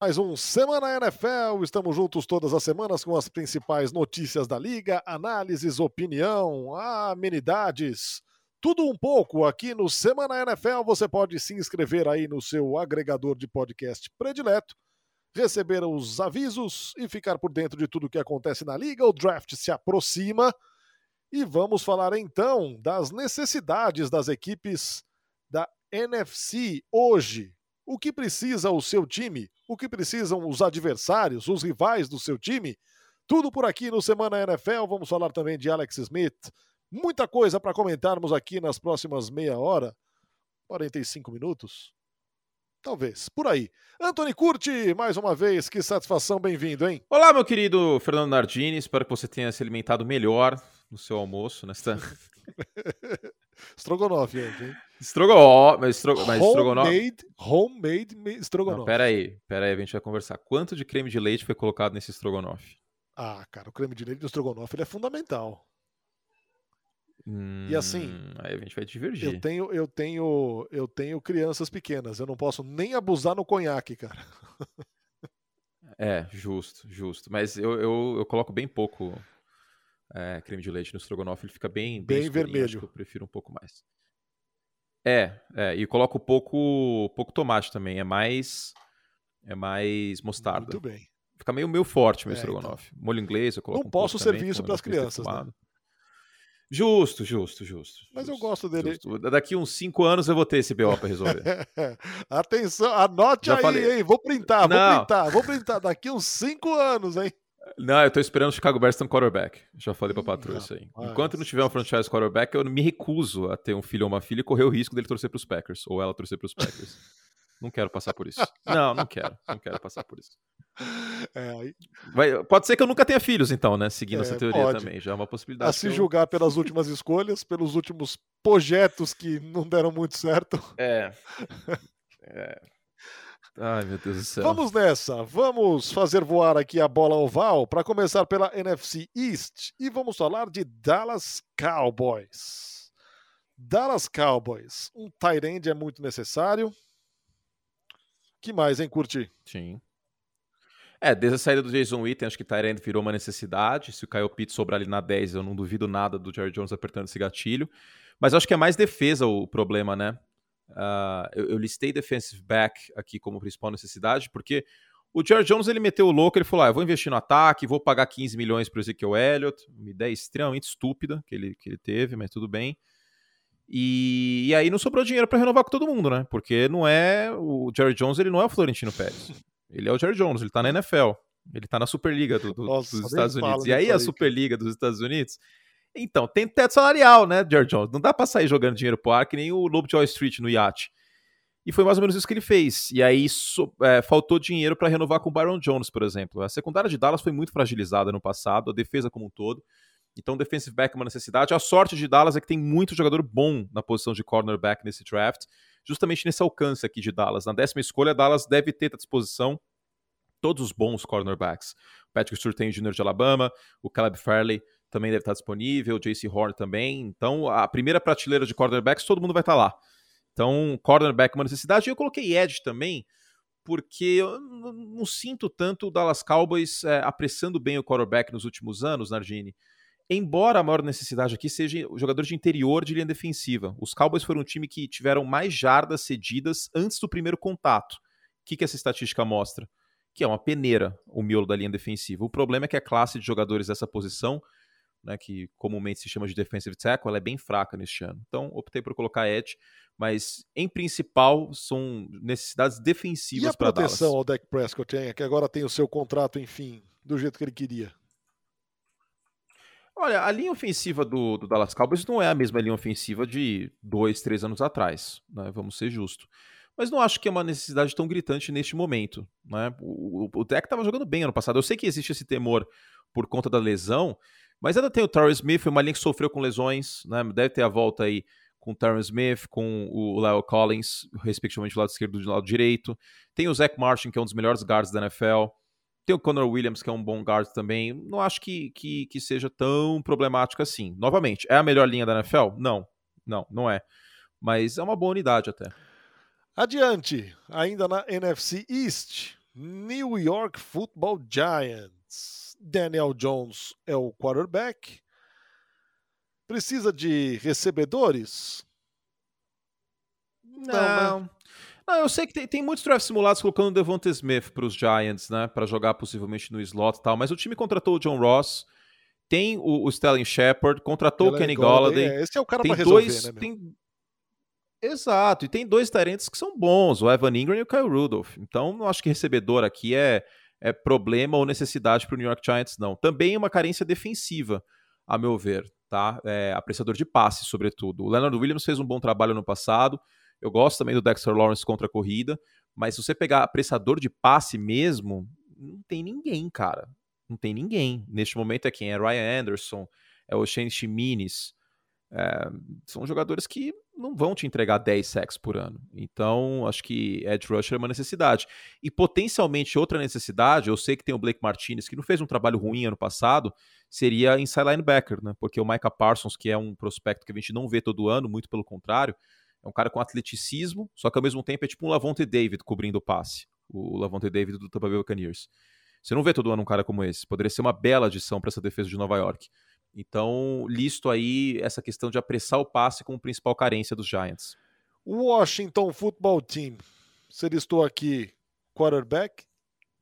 Mais um Semana NFL, estamos juntos todas as semanas com as principais notícias da liga, análises, opinião, amenidades, tudo um pouco aqui no Semana NFL. Você pode se inscrever aí no seu agregador de podcast predileto, receber os avisos e ficar por dentro de tudo que acontece na liga. O draft se aproxima e vamos falar então das necessidades das equipes da NFC hoje. O que precisa o seu time? O que precisam os adversários, os rivais do seu time? Tudo por aqui no Semana NFL. Vamos falar também de Alex Smith. Muita coisa para comentarmos aqui nas próximas meia hora, 45 minutos. Talvez, por aí. Anthony Curti, mais uma vez, que satisfação, bem-vindo, hein? Olá, meu querido Fernando Nardini, espero que você tenha se alimentado melhor no seu almoço nesta. Strogonoff, hein? Estrogonofe, mas, estro... mas estrogonofe. Homemade, homemade estrogonofe. Não, pera aí, pera aí, a gente vai conversar. Quanto de creme de leite foi colocado nesse estrogonofe? Ah, cara, o creme de leite do estrogonofe ele é fundamental. Hum, e assim, aí a gente vai divergir. Eu tenho, eu tenho, eu tenho crianças pequenas. Eu não posso nem abusar no conhaque, cara. É, justo, justo. Mas eu, eu, eu coloco bem pouco é, creme de leite no estrogonofe. Ele fica bem, bem, bem vermelho. eu prefiro um pouco mais. É, é, e coloco pouco, pouco tomate também. É mais, é mais mostarda. Muito bem. Fica meio, meio forte meu é, estrogonofe. Então. Molho inglês eu coloco Não um posso servir também, isso para as crianças, né? Justo, justo, justo. Mas justo, eu gosto dele. Justo. Daqui uns 5 anos eu vou ter esse BO para resolver. Atenção, anote Já aí, falei. hein? Vou printar, Não. vou printar, vou printar. Daqui uns 5 anos, hein? Não, eu tô esperando o Chicago Bears ter um quarterback. Já falei pra patroa isso aí. Enquanto não tiver um franchise quarterback, eu me recuso a ter um filho ou uma filha e correr o risco dele torcer pros Packers, ou ela torcer pros Packers. não quero passar por isso. Não, não quero. Não quero passar por isso. É. Vai, pode ser que eu nunca tenha filhos, então, né? Seguindo é, essa teoria pode. também. Já é uma possibilidade. A se eu... julgar pelas últimas escolhas, pelos últimos projetos que não deram muito certo. É. é. Ai, meu Deus do céu. Vamos nessa. Vamos fazer voar aqui a bola oval para começar pela NFC East e vamos falar de Dallas Cowboys. Dallas Cowboys. Um tight end é muito necessário. que mais, hein, Curti? Sim. É, desde a saída do Jason Witten, acho que Tyrande virou uma necessidade. Se o Kyle Pitts sobrar ali na 10, eu não duvido nada do Jerry Jones apertando esse gatilho. Mas acho que é mais defesa o problema, né? Uh, eu, eu, listei defensive back aqui como principal necessidade, porque o Jerry Jones ele meteu o louco, ele falou: ah, eu vou investir no ataque, vou pagar 15 milhões para o Ezekiel Elliott. Uma ideia extremamente estúpida que ele, que ele teve, mas tudo bem. E, e aí não sobrou dinheiro para renovar com todo mundo, né? Porque não é. O Jerry Jones ele não é o Florentino Pérez. Ele é o Jerry Jones, ele tá na NFL. Ele tá na Superliga do, do, Nossa, dos Estados Unidos. E aí a Superliga dos Estados Unidos. Então, tem teto salarial, né, Jerry Jones? Não dá pra sair jogando dinheiro pro ar que nem o Lovejoy Street no iate. E foi mais ou menos isso que ele fez. E aí so, é, faltou dinheiro para renovar com o Byron Jones, por exemplo. A secundária de Dallas foi muito fragilizada no passado, a defesa como um todo. Então, defensive back é uma necessidade. A sorte de Dallas é que tem muito jogador bom na posição de cornerback nesse draft, justamente nesse alcance aqui de Dallas. Na décima escolha, Dallas deve ter à disposição todos os bons cornerbacks. O Patrick Surtain Jr. de Alabama, o Caleb Farley também deve estar disponível, JC Horn também. Então, a primeira prateleira de cornerbacks, todo mundo vai estar lá. Então, cornerback é uma necessidade. E eu coloquei edge também, porque eu não sinto tanto o Dallas Cowboys é, apressando bem o quarterback nos últimos anos, Nardini. Embora a maior necessidade aqui seja o jogador de interior de linha defensiva. Os Cowboys foram um time que tiveram mais jardas cedidas antes do primeiro contato. O que, que essa estatística mostra? Que é uma peneira o miolo da linha defensiva. O problema é que a classe de jogadores dessa posição né, que comumente se chama de defensive tackle, ela é bem fraca neste ano. Então, optei por colocar edge, mas em principal são necessidades defensivas para Dallas. E a proteção ao Dak Prescott, hein, que agora tem o seu contrato, enfim, do jeito que ele queria? Olha, a linha ofensiva do, do, Dallas Cowboys não é a mesma linha ofensiva de dois, três anos atrás, né? vamos ser justos. Mas não acho que é uma necessidade tão gritante neste momento. Né? O, o, o Dak estava jogando bem ano passado. Eu sei que existe esse temor por conta da lesão, mas ainda tem o Terry Smith, uma linha que sofreu com lesões, né? Deve ter a volta aí com o Terry Smith, com o Leo Collins, respectivamente do lado esquerdo e do lado direito. Tem o Zach Martin, que é um dos melhores guards da NFL. Tem o Conor Williams, que é um bom guard também. Não acho que, que, que seja tão problemático assim. Novamente, é a melhor linha da NFL? Não, não, não é. Mas é uma boa unidade até. Adiante, ainda na NFC East, New York Football Giants. Daniel Jones é o quarterback. Precisa de recebedores? Não. Não, né? não eu sei que tem, tem muitos draft simulados colocando o Devonta Smith para os Giants, né? Para jogar possivelmente no slot e tal. Mas o time contratou o John Ross. Tem o, o Sterling Shepard, contratou o Kenny Golladay. É, esse é o cara para resolver, dois, né? Meu? Tem, Exato, e tem dois tarentes que são bons, o Evan Ingram e o Kyle Rudolph. Então, não acho que recebedor aqui é, é problema ou necessidade para o New York Giants, não. Também uma carência defensiva, a meu ver, tá? É, apreciador de passe, sobretudo. O Leonard Williams fez um bom trabalho no passado. Eu gosto também do Dexter Lawrence contra a corrida, mas se você pegar apreciador de passe mesmo, não tem ninguém, cara. Não tem ninguém. Neste momento é quem? É Ryan Anderson, é o Shane Chiminis. É, são jogadores que não vão te entregar 10 sacks por ano. Então, acho que edge rusher é uma necessidade. E potencialmente outra necessidade, eu sei que tem o Blake Martinez, que não fez um trabalho ruim ano passado, seria inside linebacker, né? Porque o Micah Parsons, que é um prospecto que a gente não vê todo ano, muito pelo contrário, é um cara com atleticismo, só que ao mesmo tempo é tipo um Lavonte David cobrindo o passe. O Lavonte David do Tampa Bay Buccaneers. Você não vê todo ano um cara como esse. Poderia ser uma bela adição para essa defesa de Nova York. Então, listo aí essa questão de apressar o passe como principal carência dos Giants. Washington Football Team. Você listou aqui quarterback,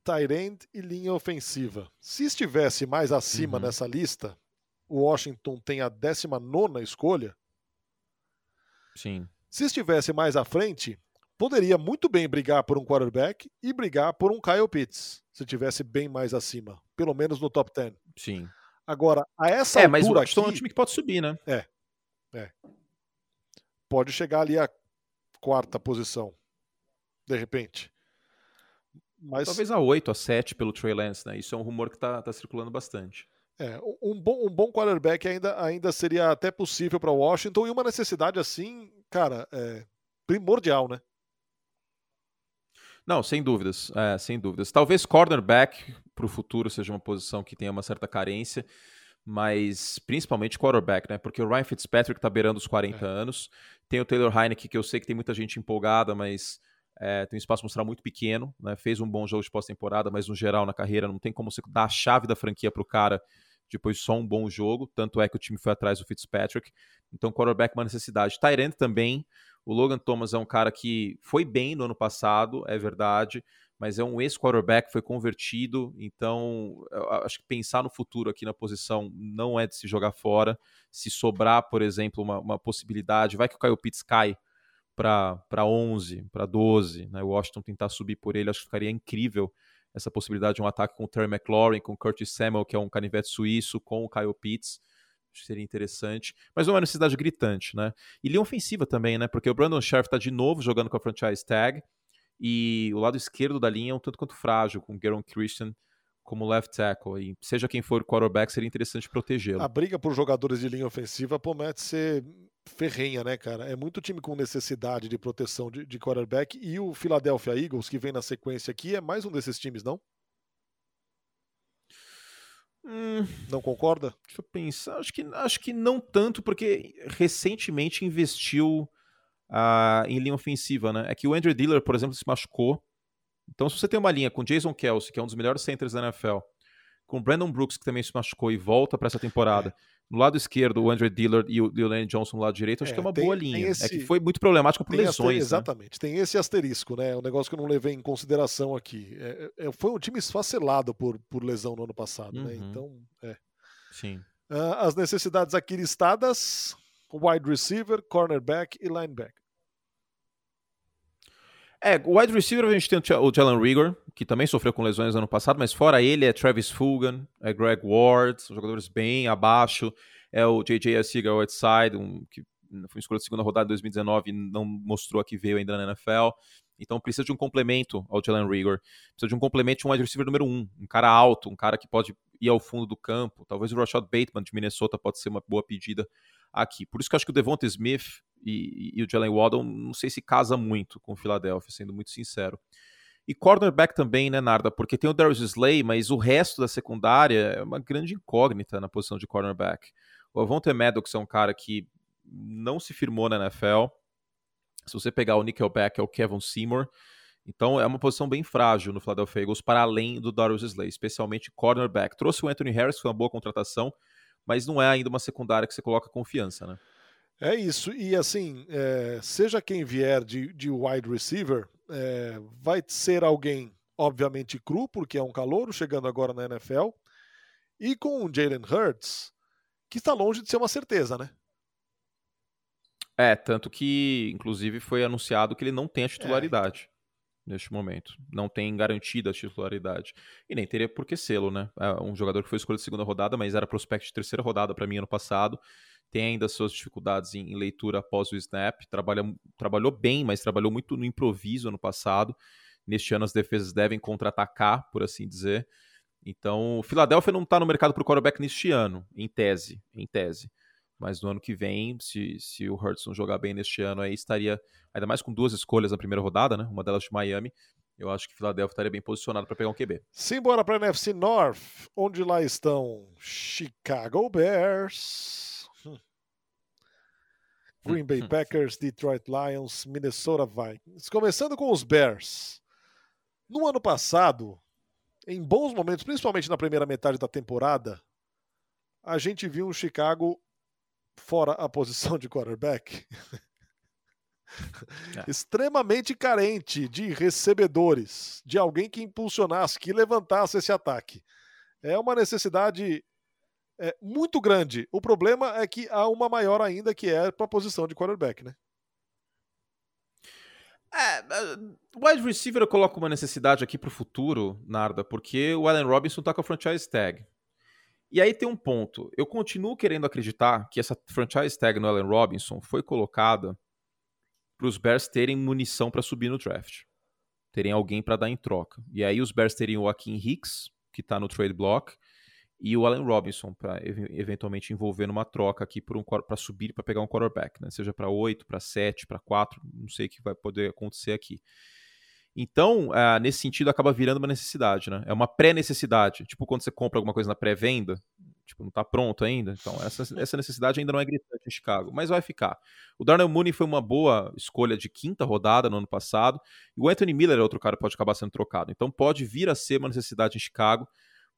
tight end e linha ofensiva. Se estivesse mais acima uhum. nessa lista, o Washington tem a 19 escolha. Sim. Se estivesse mais à frente, poderia muito bem brigar por um quarterback e brigar por um Kyle Pitts, se estivesse bem mais acima, pelo menos no top 10. Sim. Agora, a essa é, altura mas o aqui, é um time que pode subir, né? É. É. Pode chegar ali a quarta posição, de repente. Mas... Talvez a 8, a 7 pelo Trey Lance, né? Isso é um rumor que está tá circulando bastante. É, um bom, um bom quarterback ainda, ainda seria até possível para Washington e uma necessidade assim, cara, é primordial, né? Não, sem dúvidas, é, sem dúvidas. Talvez cornerback para o futuro seja uma posição que tenha uma certa carência, mas principalmente quarterback, né? Porque o Ryan Fitzpatrick está beirando os 40 é. anos. Tem o Taylor Heineke, que eu sei que tem muita gente empolgada, mas é, tem um espaço mostrar muito pequeno, né? Fez um bom jogo de pós-temporada, mas no geral na carreira não tem como você dar a chave da franquia para o cara depois só um bom jogo. Tanto é que o time foi atrás do Fitzpatrick. Então, quarterback é uma necessidade. Tyrant também. O Logan Thomas é um cara que foi bem no ano passado, é verdade, mas é um ex-quarterback, foi convertido, então acho que pensar no futuro aqui na posição não é de se jogar fora. Se sobrar, por exemplo, uma, uma possibilidade, vai que o Kyle Pitts cai para 11, para 12, né? o Washington tentar subir por ele, acho que ficaria incrível essa possibilidade de um ataque com o Terry McLaurin, com o Curtis Samuel, que é um canivete suíço, com o Kyle Pitts seria interessante, mas não é uma necessidade gritante, né? E linha ofensiva também, né? Porque o Brandon Scherf está de novo jogando com a franchise tag e o lado esquerdo da linha é um tanto quanto frágil, com o Garon Christian como left tackle. E seja quem for quarterback, seria interessante protegê-lo. A briga por jogadores de linha ofensiva promete ser ferrenha, né, cara? É muito time com necessidade de proteção de, de quarterback e o Philadelphia Eagles, que vem na sequência aqui, é mais um desses times, não? Hum, não concorda? Deixa eu pensar. Acho que, acho que não tanto, porque recentemente investiu uh, em linha ofensiva, né? É que o Andrew Diller, por exemplo, se machucou. Então, se você tem uma linha com Jason Kelsey, que é um dos melhores centers da NFL, com Brandon Brooks, que também se machucou e volta para essa temporada, é. No lado esquerdo, o Andrew Dillard e o Leonard Johnson no lado direito, acho é, que é uma tem, boa linha. Esse, é que foi muito problemático por lesões. Né? exatamente, tem esse asterisco, né? Um negócio que eu não levei em consideração aqui. É, é, foi um time esfacelado por, por lesão no ano passado, né? uhum. né? Então, é. Sim. Uh, as necessidades aqui listadas: wide receiver, cornerback e linebacker. É, o wide receiver a gente tem o Jalen Rigor, que também sofreu com lesões no ano passado, mas fora ele é Travis Fulgham, é Greg Ward, são jogadores bem abaixo, é o JJ Arcega Whiteside, um, que foi escolhido segunda rodada em 2019 e não mostrou que veio ainda na NFL. Então precisa de um complemento ao Jalen Rigor. Precisa de um complemento de um wide receiver número um. Um cara alto, um cara que pode ir ao fundo do campo. Talvez o Rashad Bateman de Minnesota pode ser uma boa pedida aqui. Por isso que eu acho que o Devonta Smith e, e o Jalen Waddle não sei se casa muito com o Philadelphia, sendo muito sincero. E cornerback também, né, Narda? Porque tem o Darius Slay, mas o resto da secundária é uma grande incógnita na posição de cornerback. O Avonte Maddox é um cara que não se firmou na NFL. Se você pegar o Nickelback, é o Kevin Seymour. Então é uma posição bem frágil no Philadelphia Eagles, para além do Darius Slay, especialmente cornerback. Trouxe o Anthony Harris, que foi uma boa contratação, mas não é ainda uma secundária que você coloca confiança, né? É isso, e assim, é, seja quem vier de, de wide receiver, é, vai ser alguém, obviamente, cru, porque é um calouro chegando agora na NFL, e com o Jalen Hurts, que está longe de ser uma certeza, né? É, tanto que, inclusive, foi anunciado que ele não tem a titularidade. É neste momento. Não tem garantida a titularidade. E nem teria por que sê-lo, né? É um jogador que foi escolhido de segunda rodada, mas era prospect de terceira rodada para mim ano passado. Tem ainda suas dificuldades em, em, leitura após o snap. Trabalha, trabalhou bem, mas trabalhou muito no improviso ano passado. Neste ano as defesas devem contra-atacar, por assim dizer. Então, o Philadelphia não está no mercado para o quarterback neste ano, em tese, em tese. Mas no ano que vem, se, se o Hudson jogar bem neste ano, aí estaria, ainda mais com duas escolhas na primeira rodada, né? Uma delas de Miami. Eu acho que o Philadelphia estaria bem posicionado para pegar um QB. Simbora para a NFC North, onde lá estão Chicago Bears. Green Bay. Packers, Detroit Lions, Minnesota Vikings. Começando com os Bears. No ano passado, em bons momentos, principalmente na primeira metade da temporada, a gente viu um Chicago fora a posição de quarterback, é. extremamente carente de recebedores, de alguém que impulsionasse, que levantasse esse ataque. É uma necessidade é, muito grande. O problema é que há uma maior ainda que é para a posição de quarterback, né? É, o wide receiver eu coloco uma necessidade aqui para o futuro, Narda, porque o Allen Robinson está com a franchise tag. E aí tem um ponto. Eu continuo querendo acreditar que essa franchise tag no Allen Robinson foi colocada para os Bears terem munição para subir no draft. Terem alguém para dar em troca. E aí os Bears teriam o Akin Hicks, que está no trade block, e o Allen Robinson para eventualmente envolver numa troca aqui para um, subir para pegar um quarterback, né? seja para 8, para 7, para 4, não sei o que vai poder acontecer aqui. Então, uh, nesse sentido, acaba virando uma necessidade, né? É uma pré-necessidade. Tipo, quando você compra alguma coisa na pré-venda, tipo, não está pronto ainda. Então, essa, essa necessidade ainda não é gritante em Chicago, mas vai ficar. O Darnell Mooney foi uma boa escolha de quinta rodada no ano passado, e o Anthony Miller é outro cara que pode acabar sendo trocado. Então, pode vir a ser uma necessidade em Chicago.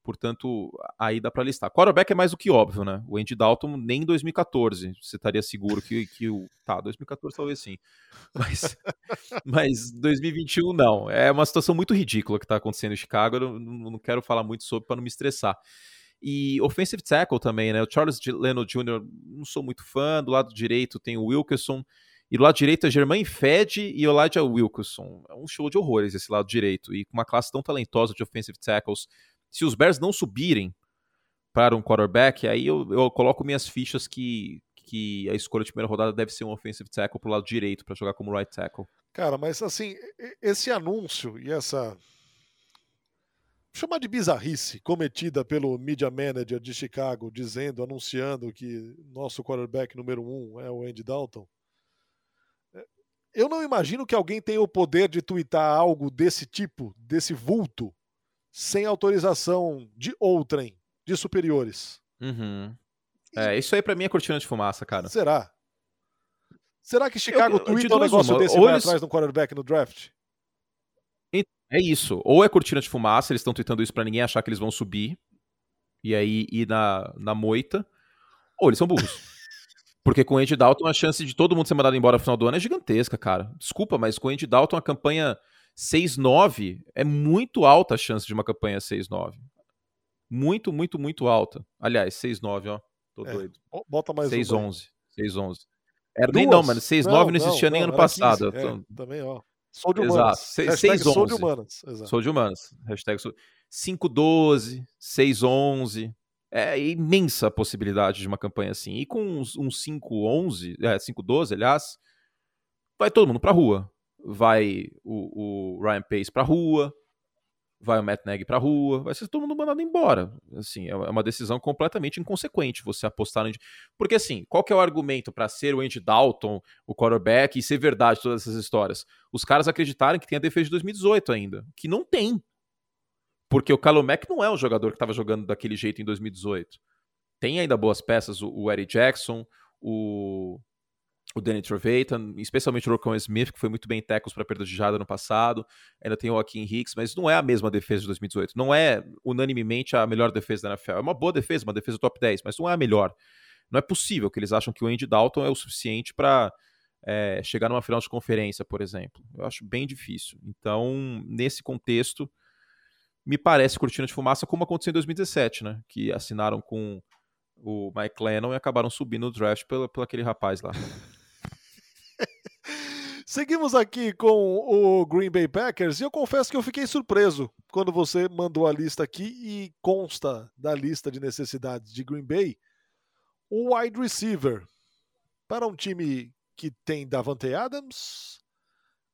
Portanto, aí dá para listar. Quarterback é mais do que óbvio, né? O Andy Dalton nem em 2014 você estaria seguro que, que o. Tá, 2014 talvez sim. Mas, mas 2021 não. É uma situação muito ridícula que está acontecendo em Chicago. Eu não, não quero falar muito sobre para não me estressar. E offensive tackle também, né? O Charles Leno Jr., não sou muito fã. Do lado direito tem o Wilkerson. E do lado direito é Germain Fed e Elijah Wilkerson. É um show de horrores esse lado direito. E com uma classe tão talentosa de offensive tackles se os Bears não subirem para um quarterback, aí eu, eu coloco minhas fichas que, que a escolha de primeira rodada deve ser um offensive tackle para o lado direito para jogar como right tackle. Cara, mas assim, esse anúncio e essa chamar de bizarrice cometida pelo media manager de Chicago, dizendo, anunciando que nosso quarterback número um é o Andy Dalton. É, eu não imagino que alguém tenha o poder de twittar algo desse tipo, desse vulto, sem autorização de outrem, de superiores. Uhum. É, isso aí para mim é cortina de fumaça, cara. Será? Será que Chicago eu, eu, um negócio uma, desse vai eles... atrás um quarterback no draft? É isso. Ou é cortina de fumaça, eles estão tentando isso para ninguém achar que eles vão subir e aí ir na, na moita, ou eles são burros. Porque com o Andy Dalton a chance de todo mundo ser mandado embora no final do ano é gigantesca, cara. Desculpa, mas com o Andy Dalton a campanha 6-9 é muito alta a chance de uma campanha 6-9. Muito, muito, muito alta. Aliás, 6-9, ó. Tô é, doido. Bota mais 6-11. 6-11. Era nem não, mano. 6-9 não, não, existia não, nem ano passado. 15, é, também, ó. Sou de humanas. Exato. 6, sou de humanas. Exato. Sou de humanas. Hashtag sou... 5-12, 6-11. É imensa a possibilidade de uma campanha assim. E com uns 5-11, é, 5-12, aliás, vai todo mundo pra rua vai o, o Ryan Pace pra rua, vai o Matt Nagy pra rua, vai ser todo mundo mandado embora. Assim, é, é uma decisão completamente inconsequente você apostar no... Porque assim, qual que é o argumento para ser o Andy Dalton, o quarterback, e ser verdade todas essas histórias? Os caras acreditarem que tem a defesa de 2018 ainda, que não tem. Porque o Carlo Mack não é o jogador que estava jogando daquele jeito em 2018. Tem ainda boas peças, o, o Eddie Jackson, o o Danny Trevathan, especialmente o Rocco Smith, que foi muito bem tecos para perda de jada no passado. Ainda tem o Joaquim Hicks, mas não é a mesma defesa de 2018. Não é unanimemente a melhor defesa da NFL. É uma boa defesa, uma defesa top 10, mas não é a melhor. Não é possível que eles acham que o Andy Dalton é o suficiente para é, chegar numa final de conferência, por exemplo. Eu acho bem difícil. Então, nesse contexto, me parece cortina de fumaça como aconteceu em 2017, né? Que assinaram com o Mike Lennon e acabaram subindo no draft pelo aquele rapaz lá. Seguimos aqui com o Green Bay Packers e eu confesso que eu fiquei surpreso quando você mandou a lista aqui e consta da lista de necessidades de Green Bay o wide receiver para um time que tem Davante Adams,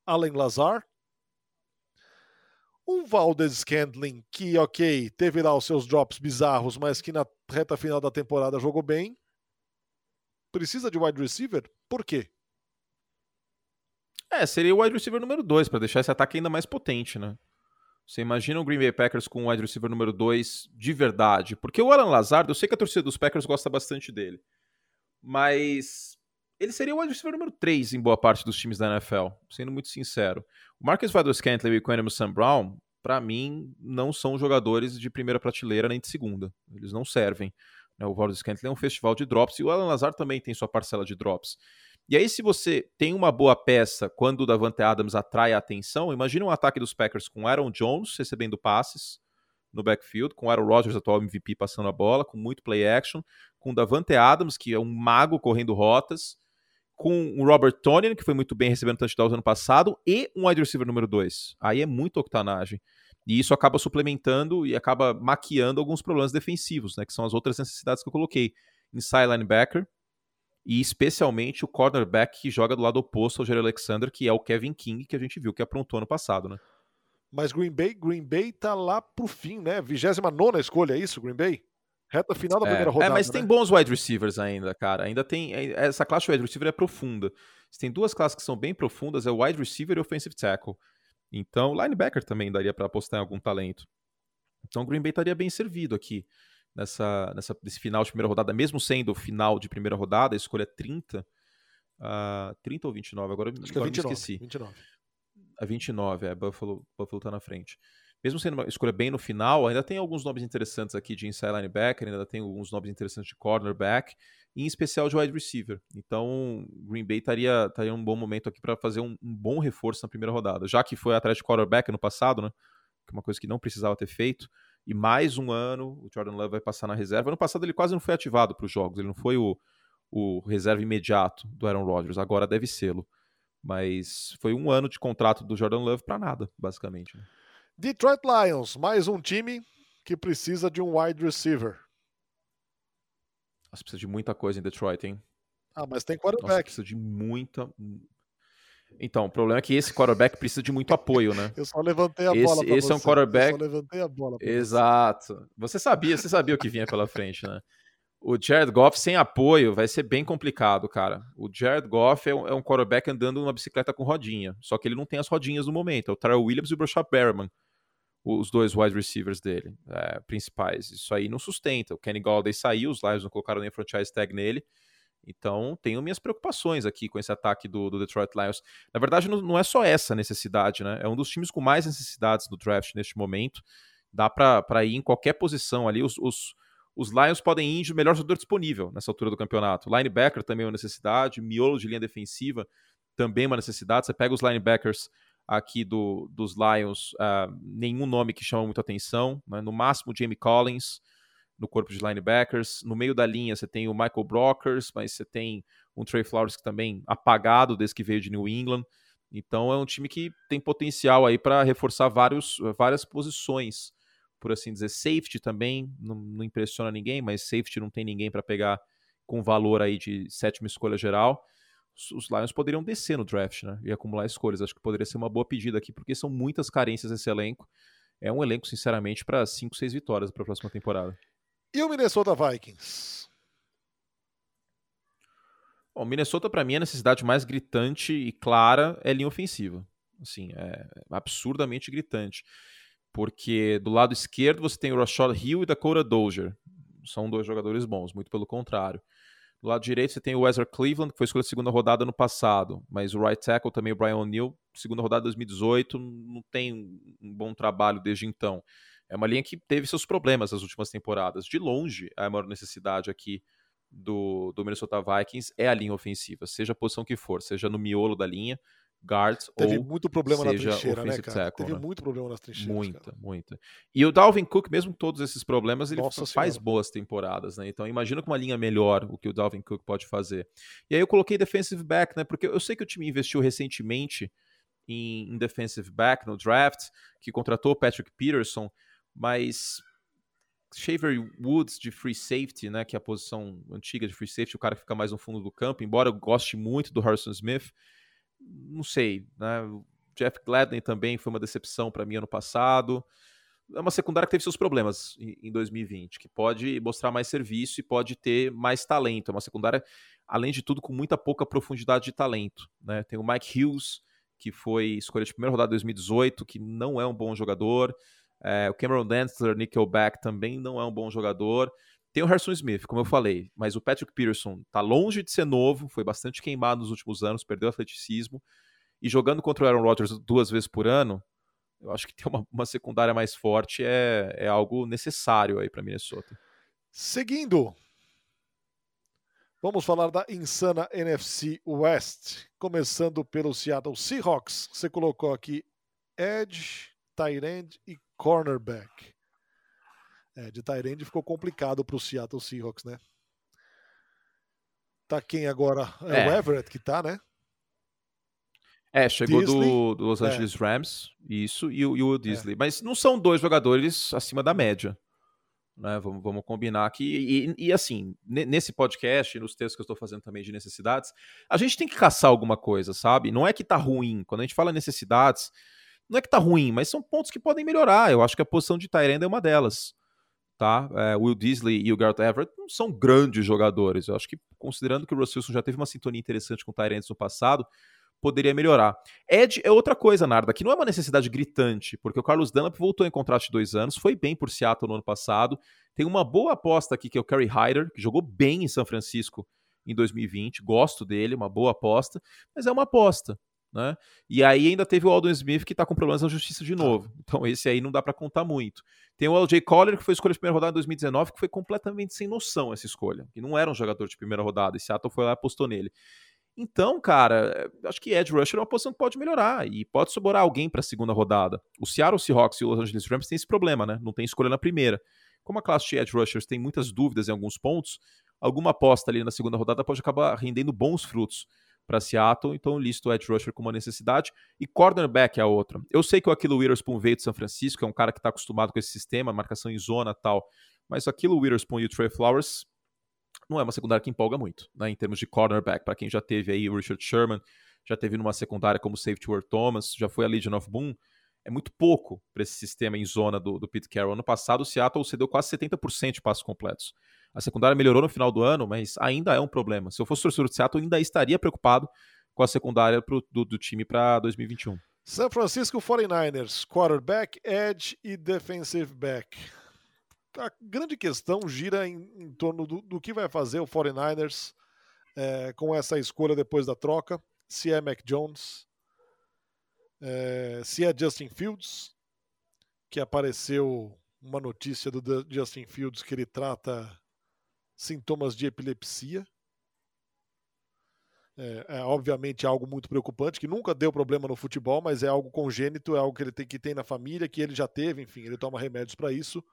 Allen Lazar, um Valdez Scandling que, ok, teve lá os seus drops bizarros, mas que na reta final da temporada jogou bem. Precisa de wide receiver? Por quê? É, seria o wide receiver número 2, para deixar esse ataque ainda mais potente, né? Você imagina o Green Bay Packers com o wide receiver número 2 de verdade. Porque o Alan Lazard, eu sei que a torcida dos Packers gosta bastante dele. Mas ele seria o wide receiver número 3 em boa parte dos times da NFL, sendo muito sincero. O Marcus Valdez Scantling e o Quentin Sam Brown, para mim, não são jogadores de primeira prateleira nem de segunda. Eles não servem. Né? O Valdez Scantling é um festival de drops e o Alan Lazard também tem sua parcela de drops. E aí, se você tem uma boa peça quando o Davante Adams atrai a atenção, imagine um ataque dos Packers com Aaron Jones recebendo passes no backfield, com Aaron Rodgers, atual MVP, passando a bola, com muito play action, com Davante Adams, que é um mago correndo rotas, com o Robert Tonian, que foi muito bem recebendo touchdowns ano passado, e um wide receiver número 2. Aí é muito octanagem. E isso acaba suplementando e acaba maquiando alguns problemas defensivos, né, que são as outras necessidades que eu coloquei. Inside linebacker, e especialmente o cornerback que joga do lado oposto ao Jerry Alexander, que é o Kevin King, que a gente viu que aprontou ano passado, né? Mas Green Bay, Green Bay tá lá pro fim, né? 29 escolha, é isso, Green Bay? Reta final da é, primeira rodada. É, mas né? tem bons wide receivers ainda, cara. Ainda tem. É, essa classe de wide receiver é profunda. Tem duas classes que são bem profundas: é o wide receiver e o offensive tackle. Então, linebacker também daria para apostar em algum talento. Então, o Green Bay estaria bem servido aqui nessa, nessa, nesse final de primeira rodada, mesmo sendo final de primeira rodada, a escolha 30. Uh, 30 ou 29? Agora, Acho que é 29, me esqueci. 29. A 29, é, Buffalo, Buffalo tá na frente. Mesmo sendo uma escolha bem no final, ainda tem alguns nomes interessantes aqui de inside linebacker, ainda tem alguns nomes interessantes de cornerback, em especial de wide receiver. Então, Green Bay estaria, estaria um bom momento aqui para fazer um, um, bom reforço na primeira rodada, já que foi atrás de quarterback no passado, né? Que é uma coisa que não precisava ter feito e mais um ano o Jordan Love vai passar na reserva. Ano passado ele quase não foi ativado para os jogos, ele não foi o, o reserva imediato do Aaron Rodgers, agora deve sê-lo. Mas foi um ano de contrato do Jordan Love para nada, basicamente. Né? Detroit Lions, mais um time que precisa de um wide receiver. Nossa, precisa de muita coisa em Detroit, hein? Ah, mas tem quarterback. Nossa, precisa de muita, então, o problema é que esse quarterback precisa de muito apoio, né? Eu só levantei a esse, bola Esse você. é um quarterback. Eu só levantei a bola. Exato. Você. você sabia, você sabia o que vinha pela frente, né? O Jared Goff sem apoio vai ser bem complicado, cara. O Jared Goff é um, é um quarterback andando numa bicicleta com rodinha. Só que ele não tem as rodinhas no momento. É o Tyrell Williams e o Brashad Berman, os dois wide receivers dele, é, principais. Isso aí não sustenta. O Kenny Galladay saiu, os Lions não colocaram nem franchise tag nele. Então, tenho minhas preocupações aqui com esse ataque do, do Detroit Lions. Na verdade, não, não, é só essa necessidade, né? É um dos times com mais necessidades do draft neste momento. Dá para ir em qualquer posição ali. Os, os, os Lions podem ir de melhor jogador disponível nessa altura do campeonato. Linebacker também é uma necessidade, miolo de linha defensiva também é uma necessidade. Você pega os linebackers aqui do, dos Lions, uh, nenhum nome que chama muita atenção. Né? No máximo, Jamie Collins no corpo de linebackers. No meio da linha você tem o Michael Brockers, mas você tem um Trey Flowers que também apagado desde que veio de New England. Então é um time que tem potencial aí para reforçar vários, várias posições, por assim dizer. Safety também não, não impressiona ninguém, mas safety não tem ninguém para pegar com valor aí de sétima escolha geral. Os Lions poderiam descer no draft, né? E acumular escolhas. Acho que poderia ser uma boa pedida aqui, porque são muitas carências esse elenco. É um elenco, sinceramente, para 5, 6 vitórias para a próxima temporada. E o Minnesota Vikings? O Minnesota, para mim, a necessidade mais gritante e clara é linha ofensiva. Assim, é absurdamente gritante. Porque do lado esquerdo você tem o Rashad Hill e Dakota Dozier. São dois jogadores bons, muito pelo contrário. Do lado direito você tem o Wesley Cleveland, que foi escolhido segunda rodada no passado, mas o right tackle também, o Brian O'Neill, segunda rodada de 2018, não tem um bom trabalho desde então. É uma linha que teve seus problemas nas últimas temporadas. De longe, a maior necessidade aqui do, do Minnesota Vikings é a linha ofensiva, seja a posição que for, seja no miolo da linha, guards Teve ou muito problema na trincheira, né, cara? tackle, Teve né? muito problema nas trincheiras. Muita, cara. muita. E o Dalvin Cook, mesmo com todos esses problemas, ele Nossa faz Senhora. boas temporadas, né? Então imagina com uma linha melhor o que o Dalvin Cook pode fazer. E aí eu coloquei defensive back, né? Porque eu sei que o time investiu recentemente em, em defensive back no draft, que contratou o Patrick Peterson, mas Shaver Woods de free safety, né, que é a posição antiga de free safety, o cara que fica mais no fundo do campo, embora eu goste muito do Harrison Smith, não sei, né? Jeff Gladney também foi uma decepção para mim ano passado. É uma secundária que teve seus problemas em em 2020, que pode mostrar mais serviço e pode ter mais talento. É uma secundária, além de tudo, com muita pouca profundidade de talento. Né? Tem o Mike Hughes, que foi escolha de primeira rodada de 2018, que não é um bom jogador. É, o Cameron Densler, Nickelback, também não é um bom jogador. Tem o Harrison Smith, como eu falei, mas o Patrick Peterson tá longe de ser novo, foi bastante queimado nos últimos anos, perdeu atleticismo. E jogando contra o Aaron Rodgers duas vezes por ano, eu acho que ter uma, uma secundária mais forte é, é algo necessário aí para Minnesota. Seguindo, vamos falar da insana NFC West. Começando pelo Seattle Seahawks. Você colocou aqui Edge, tight end e cornerback. É, de tight end ficou complicado para o Seattle Seahawks, né? Tá quem agora? É, É. o Everett que tá, né? É, chegou do, do Los É. Angeles Rams, isso, e o, e o Disley. Mas não são dois jogadores acima da média. Né? Vamos, vamos combinar aqui. E, e, assim, ne- nesse podcast, e nos textos que eu estou fazendo também de necessidades, a gente tem que caçar alguma coisa, sabe? Não é que tá ruim. Quando a gente fala necessidades, não é que tá ruim, mas são pontos que podem melhorar. Eu acho que a posição de Tyrande é uma delas. Tá? É, Will Disley e o Garrett Everett não são grandes jogadores. Eu acho que, considerando que o Russell já teve uma sintonia interessante com o Tyrands no passado, poderia melhorar. Ed é outra coisa, Narda, que não é uma necessidade gritante, porque o Carlos Dunlap voltou em contrato de dois anos, foi bem por Seattle no ano passado, tem uma boa aposta aqui que é o Kerry Hyder, que jogou bem em São Francisco em 2020, gosto dele, uma boa aposta, mas é uma aposta. Né? E aí ainda teve o Aldon Smith que tá com problemas na justiça de novo. Então esse aí não dá para contar muito. Tem o LJ Collier, que foi escolha de primeira rodada em 2019, que foi completamente sem noção essa escolha. Que não era um jogador de primeira rodada. E Seattle foi lá e apostou nele. Então, cara, eh, acho que Edge Rusher é uma posição que pode melhorar e pode sobrar alguém para a segunda rodada. O Seattle Seahawks e o Los Angeles Rams têm esse problema, né? Não tem escolha na primeira. Como a classe de Edge Rushers tem muitas dúvidas em alguns pontos, alguma aposta ali na segunda rodada pode acabar rendendo bons frutos para Seattle, então listo o Edge Rusher como uma necessidade. E cornerback é a outra. Eu sei que o Aquilo Witherspoon veio de São Francisco, é um cara que está acostumado com esse sistema, marcação em zona tal, mas o Aquilo Witherspoon e o Trey Flowers não é uma secundária que empolga muito, né, em termos de cornerback, para quem já teve aí o Richard Sherman, já teve numa secundária como safety Ward Thomas, já foi a Legion of Boom, é muito pouco para esse sistema em zona do, do Pete Carroll. Ano passado, o Seattle cedeu quase 70% de passos completos. A secundária melhorou no final do ano, mas ainda é um problema. Se eu fosse torcedor de Seattle, ainda estaria preocupado com a secundária pro, do, do time para 2021. San Francisco 49ers, quarterback, edge e defensive back. A grande questão gira em, em torno do, do, que vai fazer o 49ers é, com essa escolha depois da troca. Se é Mac Jones, é, se é Justin Fields, que apareceu uma notícia do Justin Fields que ele trata sintomas de epilepsia. É, é, obviamente algo muito preocupante, que nunca deu problema no futebol, mas é algo congênito, é algo que ele tem, que tem na família, que ele já teve, enfim, ele toma remédios para isso.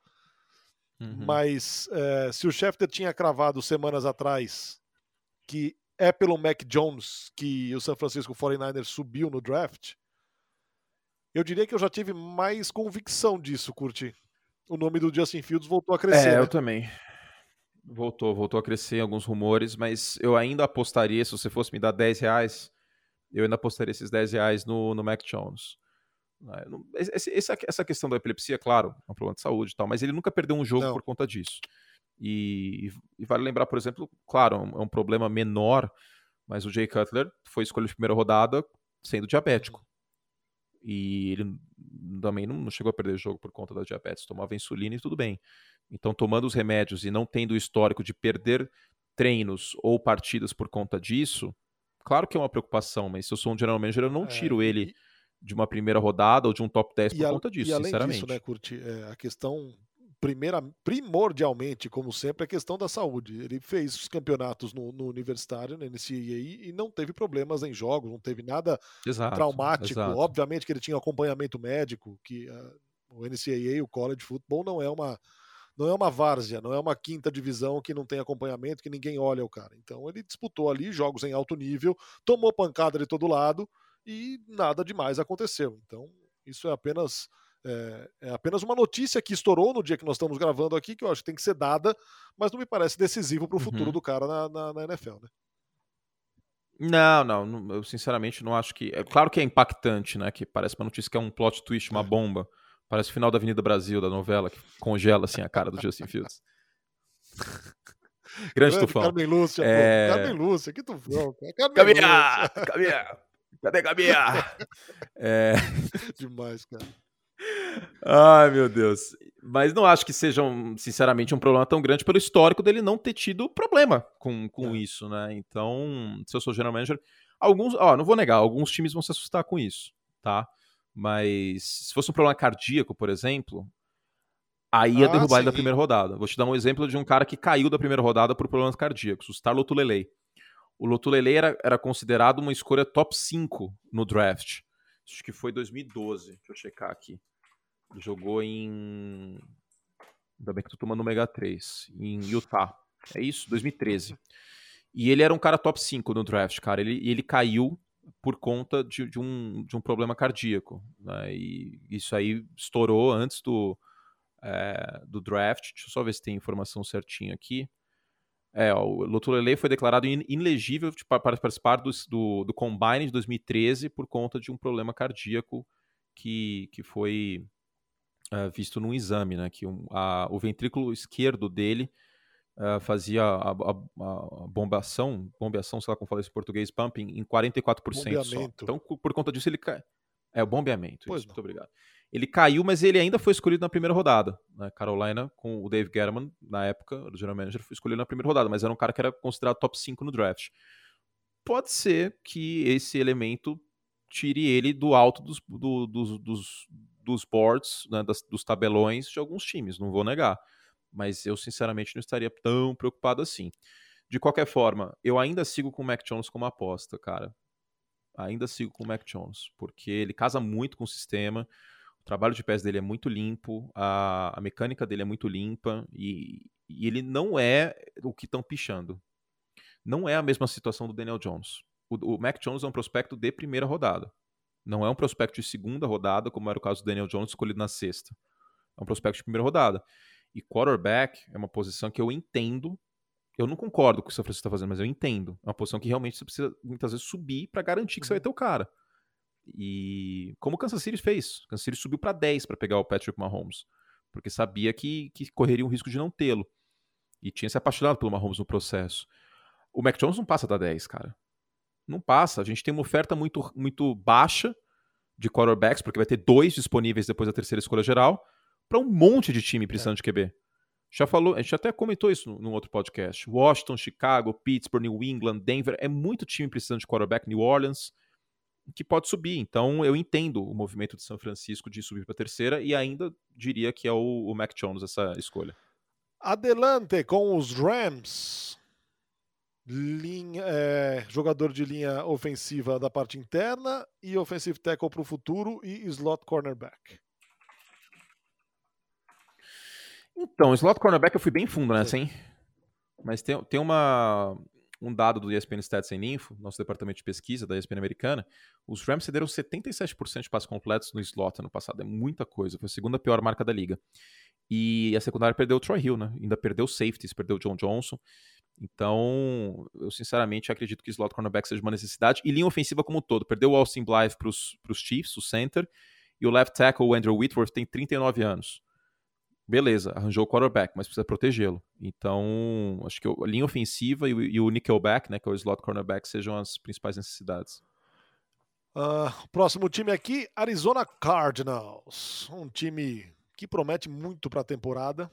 Uhum. Mas é, se o Schefter tinha cravado semanas atrás que é pelo Mac Jones que o San Francisco 49ers subiu no draft, eu diria que eu já tive mais convicção disso, Curti. O nome do Justin Fields voltou a crescer. É, né? eu também. Voltou, voltou a crescer alguns rumores, mas eu ainda apostaria, se você fosse me dar 10 reais, eu ainda apostaria esses 10 reais no, no Mac Jones. Essa, essa questão da epilepsia, claro, é um problema de saúde e tal, mas ele nunca perdeu um jogo Não. por conta disso. E, e, vale lembrar, por exemplo, claro, é um problema menor, mas o Jay Cutler foi escolhido de primeira rodada sendo diabético. E ele também não chegou a perder jogo por conta da diabetes, tomava insulina e tudo bem. Então, tomando os remédios e não tendo o histórico de perder treinos ou partidas por conta disso, claro que é uma preocupação, mas se eu sou um general manager, eu não é, tiro é, ele e... de uma primeira rodada ou de um top 10 por a, conta disso, e além sinceramente. Disso, né, Curti, é, a questão primeira, primordialmente, como sempre, a questão da saúde. Ele fez os campeonatos no, no universitário, na NCAA, e não teve problemas em jogos, não teve nada exato, traumático. Exato. Obviamente que ele tinha acompanhamento médico, que uh, o NCAA, o college football, não é uma não é uma várzea, não é uma quinta divisão que não tem acompanhamento, que ninguém olha o cara. Então ele disputou ali jogos em alto nível, tomou pancada de todo lado e nada demais aconteceu. Então isso é apenas é, é, apenas uma notícia que estourou no dia que nós estamos gravando aqui, que eu acho que tem que ser dada, mas não me parece decisivo para o futuro uhum. do cara na, na, na, NFL, né? Não, não, eu sinceramente não acho que. É claro que é impactante, né? Que parece uma notícia que é um plot twist, uma é. bomba. Parece o final da Avenida Brasil, da novela, que congela assim a cara do Justin Fields. Grande, Grande tufão. Carmen Lúcia, é... pô. Carmen Lúcia, que tufão. Carmen Caminha! Caminha! Cadê Caminha? é... Demais, cara. Ai, meu Deus. Mas não acho que seja, um, sinceramente, um problema tão grande pelo histórico dele não ter tido problema com, com é. isso, né? Então, se eu sou general manager, alguns, ó, não vou negar, alguns times vão se assustar com isso, tá? Mas se fosse um problema cardíaco, por exemplo, aí ia ah, derrubar sim. ele da primeira rodada. Vou te dar um exemplo de um cara que caiu da primeira rodada por problemas cardíacos, o Star Lotulelei. O Lotulelei era, era considerado uma escolha top 5 no draft. Acho que foi 2012. Deixa eu checar aqui. Ele jogou em. Ainda bem que tu tomando o Mega 3. Em Utah. É isso? 2013. E ele era um cara top 5 no draft, cara. Ele, ele caiu por conta de, de, um, de um problema cardíaco. Né? E isso aí estourou antes do, é, do draft. Deixa eu só ver se tem informação certinha aqui. É, ó, o Lotulele foi declarado inelegível para participar do, do, do, Combine de 2013 por conta de um problema cardíaco que, que foi uh, visto num exame, né? Que um, a, o ventrículo esquerdo dele uh, fazia a, a, a, bombação, bombeação, sei lá como fala isso em português, pumping, em 44% só. Então, por conta disso, ele cai. É, o bombeamento. Pois isso, muito obrigado. Ele caiu, mas ele ainda foi escolhido na primeira rodada. Né? Carolina, com o Dave Gettleman, na época, o general manager, foi escolhido na primeira rodada, mas era um cara que era considerado top 5 no draft. Pode ser que esse elemento tire ele do alto dos, do, dos, dos, dos boards, né, das, dos tabelões de alguns times, não vou negar. Mas eu, sinceramente, não estaria tão preocupado assim. De qualquer forma, eu ainda sigo com o Mac Jones como aposta, cara. Ainda sigo com o Mac Jones, porque ele casa muito com o sistema. O trabalho de pés dele é muito limpo, a, a mecânica dele é muito limpa e, e ele não é o que estão pichando. Não é a mesma situação do Daniel Jones. O, o, Mac Jones é um prospecto de primeira rodada. Não é um prospecto de segunda rodada, como era o caso do Daniel Jones, escolhido na sexta. É um prospecto de primeira rodada. E quarterback é uma posição que eu entendo. Eu não concordo com o que o São Francisco está fazendo, mas eu entendo. É uma posição que realmente você precisa muitas vezes subir para garantir que você vai uhum. ter o cara. E como o Kansas City fez, o Kansas City subiu para 10 para pegar o Patrick Mahomes, porque sabia que, que correria um risco de não tê-lo. E tinha se apaixonado pelo Mahomes no processo. O Mac Jones não passa da 10, cara. Não passa. A gente tem uma oferta muito, muito baixa de quarterbacks, porque vai ter dois disponíveis depois da terceira escolha geral, para um monte de time precisando é. de QB. Já falou, a gente até comentou isso no, no, outro podcast. Washington, Chicago, Pittsburgh, New England, Denver, é muito time precisando de quarterback, New Orleans que pode subir. Então eu entendo o movimento de São Francisco de subir para terceira e ainda diria que é o, o Mac Jones essa escolha. Adelante com os Rams. Linha, é, jogador de linha ofensiva da parte interna e offensive tackle para o futuro e slot cornerback. Então, slot cornerback eu fui bem fundo nessa, hein? Mas tem, tem uma, um dado do ESPN Stats em Info, nosso departamento de pesquisa da ESPN americana, os Rams cederam 77% de passos completos no slot ano passado. É muita coisa, foi a segunda pior marca da liga. E a secundária perdeu o Troy Hill, né? Ainda perdeu safeties, perdeu o John Johnson. Então, eu sinceramente acredito que slot cornerback seja uma necessidade. E linha ofensiva como um todo. Perdeu o Austin Blythe para os Chiefs, o center. E o left tackle, o Andrew Whitworth, tem 39 anos beleza, arranjou o quarterback, mas precisa protegê-lo. Então, acho que a linha ofensiva e o, e o nickelback, né, que é o slot cornerback, sejam as principais necessidades. Uh, próximo time aqui, Arizona Cardinals. Um time que promete muito para a temporada.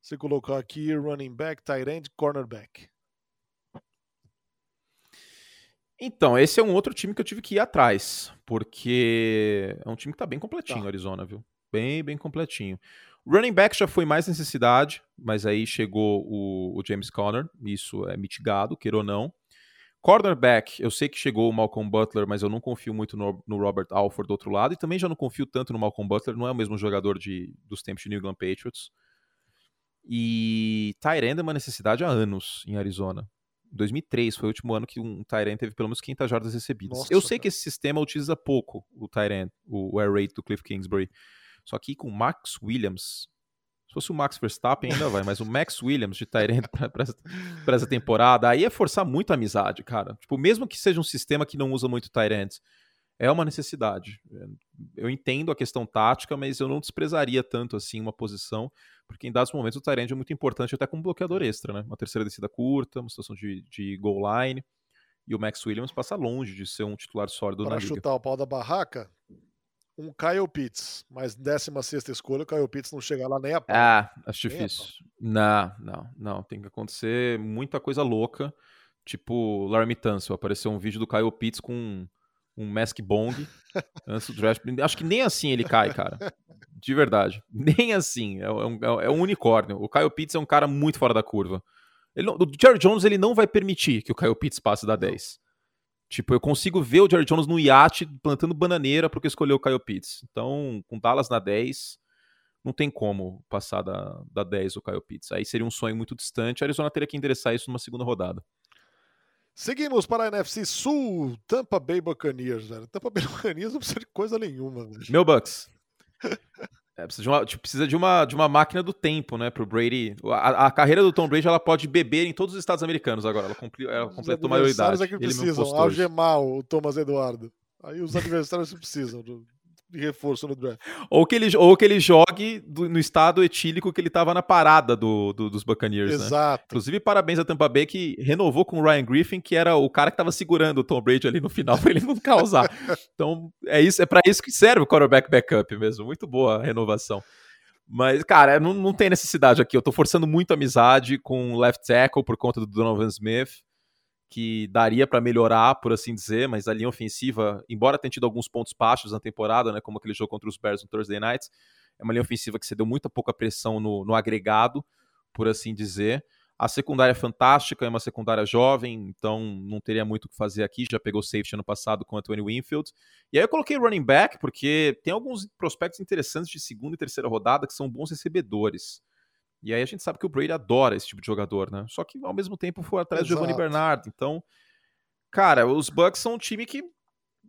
Você colocou aqui running back, tight end, cornerback. Então, esse é um outro time que eu tive que ir atrás, porque é um time que tá bem completinho, Tá. Arizona, viu? Bem, bem completinho. Running back já foi mais necessidade, mas aí chegou o, o James Conner, isso é mitigado, queira ou não. Cornerback, eu sei que chegou o Malcolm Butler, mas eu não confio muito no, no Robert Alford do outro lado, e também já não confio tanto no Malcolm Butler, não é o mesmo jogador de, dos tempos de New England Patriots. E Tyrande é uma necessidade há anos em Arizona. 2003 foi o último ano que um Tyrant teve pelo menos 500 jardas recebidas. Nossa, eu sei cara. que esse sistema utiliza pouco o Tyrant, o, o air raid do Cliff Kingsbury. Só que com o Max Williams, se fosse o Max Verstappen ainda vai, mas o Max Williams de Tyrant para essa, pra temporada, aí é forçar muito a amizade, cara. Tipo, mesmo que seja um sistema que não usa muito Tyrant, é uma necessidade. Eu entendo a questão tática, mas eu não desprezaria tanto assim uma posição, porque em dados momentos o Tyrande é muito importante até como bloqueador extra, né? Uma terceira descida curta, uma situação de, de goal line, e o Max Williams passa longe de ser um titular sólido Para na liga. chutar o pau da barraca, um Kyle Pitts, mas 16 escolha, o Kyle Pitts não chega lá nem a pau. Ah, acho Nem difícil. Não, não, não. Tem que acontecer muita coisa louca. Tipo, Laramie Tunsil. Apareceu um vídeo do Kyle Pitts com um, um mask bong antes do draft. Acho que nem assim ele cai, cara. De verdade. Nem assim. É um, é um unicórnio. O Kyle Pitts é um cara muito fora da curva. Ele não- o Jerry Jones ele não vai permitir que o Kyle Pitts passe da 10. Tipo, eu consigo ver o Jerry Jones no iate plantando bananeira porque escolheu o Kyle Pitts. Então, com Dallas na 10, não tem como passar da, da 10 o Kyle Pitts. Aí seria um sonho muito distante. A Arizona teria que endereçar isso numa segunda rodada. Seguimos para a NFC Sul, Tampa Bay Buccaneers, velho. Tampa Bay Buccaneers não precisa de coisa nenhuma, velho. Meu Bucks. É, precisa, de uma, tipo, precisa de uma, de uma máquina do tempo, né, pro Brady. A, a carreira do Tom Brady ela pode beber em todos os estados americanos agora. Ela, cumpri, ela Os completou a adversários maioridade. é que precisam algemar o Thomas Eduardo. Aí os adversários precisam do- de reforço no draft. Ou que ele, ou que ele jogue do- no estado etílico que ele tava na parada do, do- dos Buccaneers, né? Exato. Inclusive, parabéns a Tampa Bay que renovou com o Ryan Griffin, que era o cara que tava segurando o Tom Brady ali no final pra ele não causar. Então, é isso, é para isso que serve o quarterback backup mesmo. Muito boa a renovação. Mas, cara, não, não tem necessidade aqui. Eu tô forçando muito amizade com o left tackle por conta do Donovan Smith, que daria pra melhorar, por assim dizer, mas a linha ofensiva, embora tenha tido alguns pontos baixos na temporada, né, como aquele jogo contra os Bears no Thursday Night, é uma linha ofensiva que cedeu muita pouca pressão no, no agregado, por assim dizer. A secundária é fantástica, é uma secundária jovem, então não teria muito o que fazer aqui. Já pegou safety ano passado com Anthony Winfield. E aí eu coloquei running back, porque tem alguns prospectos interessantes de segunda e terceira rodada que são bons recebedores. E aí a gente sabe que o Brady adora esse tipo de jogador, né? Só que ao mesmo tempo foi atrás do Giovanni Exato. Bernardo. Então, cara, os Bucks são um time que.